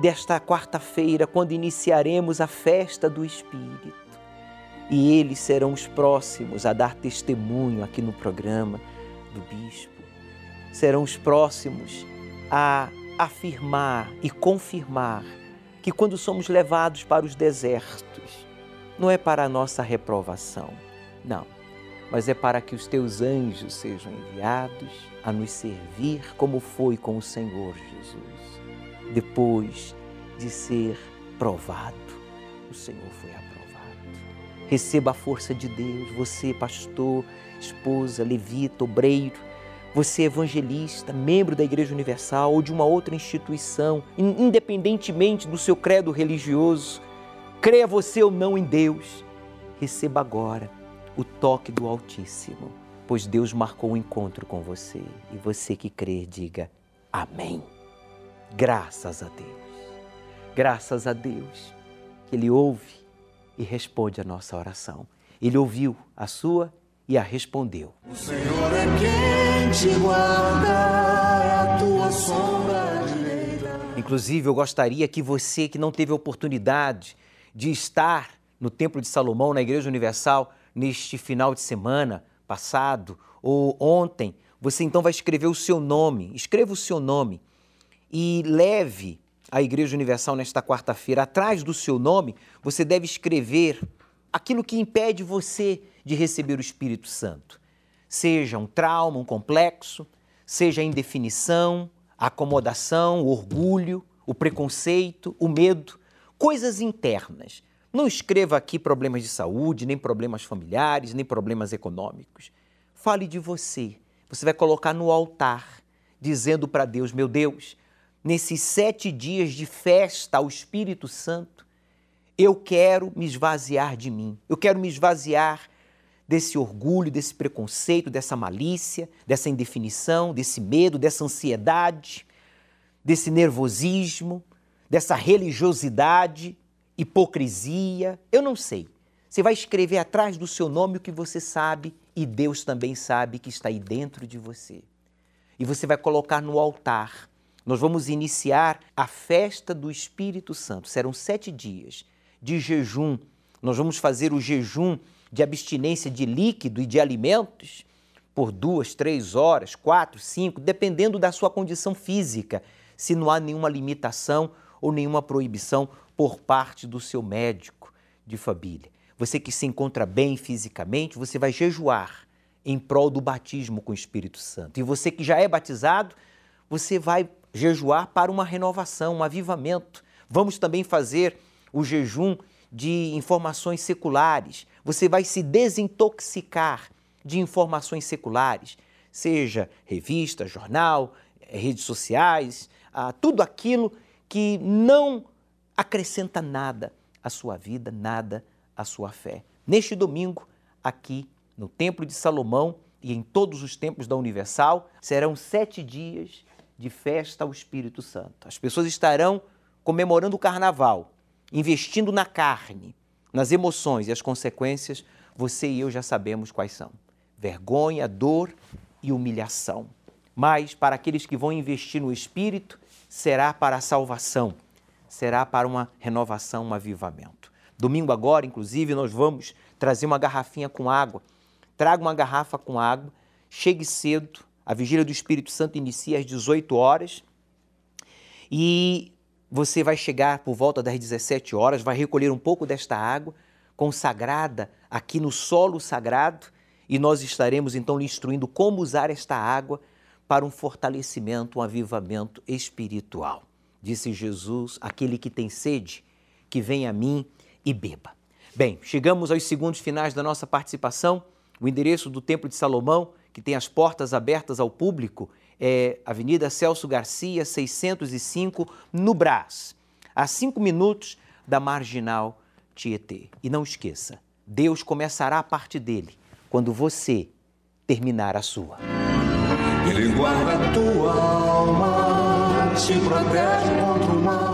desta quarta-feira, quando iniciaremos a festa do Espírito. e eles serão os próximos a dar testemunho aqui no programa do bispo. Serão os próximos a afirmar e confirmar que quando somos levados para os desertos, não é para a nossa reprovação, não, mas é para que os teus anjos sejam enviados a nos servir como foi com o Senhor Jesus. Depois de ser provado, o Senhor foi aprovado. Receba a força de Deus, você, pastor, esposa, levita, obreiro, você, evangelista, membro da Igreja Universal ou de uma outra instituição, independentemente do seu credo religioso, creia você ou não em Deus, receba agora o toque do Altíssimo, pois Deus marcou o um encontro com você e você que crer, diga Amém. Graças a Deus, graças a Deus que Ele ouve e responde a nossa oração. Ele ouviu a sua e a respondeu. O Senhor é quem te guarda, é a tua sombra direita. Inclusive, eu gostaria que você que não teve oportunidade de estar no Templo de Salomão, na Igreja Universal, neste final de semana passado ou ontem, você então vai escrever o seu nome, escreva o seu nome e leve à Igreja Universal nesta quarta-feira. Atrás do seu nome, você deve escrever aquilo que impede você de receber o Espírito Santo. Seja um trauma, um complexo, seja a indefinição, a acomodação, o orgulho, o preconceito, o medo, coisas internas. Não escreva aqui problemas de saúde, nem problemas familiares, nem problemas econômicos. Fale de você. Você vai colocar no altar, dizendo para Deus: Meu Deus, nesses sete dias de festa ao Espírito Santo, eu quero me esvaziar de mim, eu quero me esvaziar desse orgulho, desse preconceito, dessa malícia, dessa indefinição, desse medo, dessa ansiedade, desse nervosismo, dessa religiosidade, hipocrisia, eu não sei. Você vai escrever atrás do seu nome o que você sabe e Deus também sabe que está aí dentro de você. E você vai colocar no altar nós vamos iniciar a festa do Espírito Santo. Serão sete dias de jejum. Nós vamos fazer o jejum de abstinência de líquido e de alimentos por duas, três horas, quatro, cinco, dependendo da sua condição física, se não há nenhuma limitação ou nenhuma proibição por parte do seu médico de família. Você que se encontra bem fisicamente, você vai jejuar em prol do batismo com o Espírito Santo. E você que já é batizado, você vai jejuar para uma renovação, um avivamento. Vamos também fazer o jejum de informações seculares. Você vai se desintoxicar de informações seculares, seja revista, jornal, redes sociais, ah, tudo aquilo que não acrescenta nada à sua vida, nada à sua fé. Neste domingo, aqui no Templo de Salomão e em todos os templos da Universal, serão sete dias de festa ao Espírito Santo. As pessoas estarão comemorando o carnaval, investindo na carne, nas emoções e as consequências, você e eu já sabemos quais são: vergonha, dor e humilhação. Mas para aqueles que vão investir no Espírito, será para a salvação, será para uma renovação, um avivamento. Domingo agora, inclusive, nós vamos trazer uma garrafinha com água. Traga uma garrafa com água, chegue cedo, a vigília do Espírito Santo inicia às 18 horas e você vai chegar por volta das 17 horas, vai recolher um pouco desta água consagrada aqui no solo sagrado e nós estaremos então lhe instruindo como usar esta água para um fortalecimento, um avivamento espiritual. Disse Jesus: aquele que tem sede, que venha a mim e beba. Bem, chegamos aos segundos finais da nossa participação. O endereço do Templo de Salomão que tem as portas abertas ao público, é Avenida Celso Garcia, 605, no Brás, a cinco minutos da Marginal Tietê. E não esqueça, Deus começará a parte dele quando você terminar a sua. Ele guarda a tua alma, te protege contra o mal.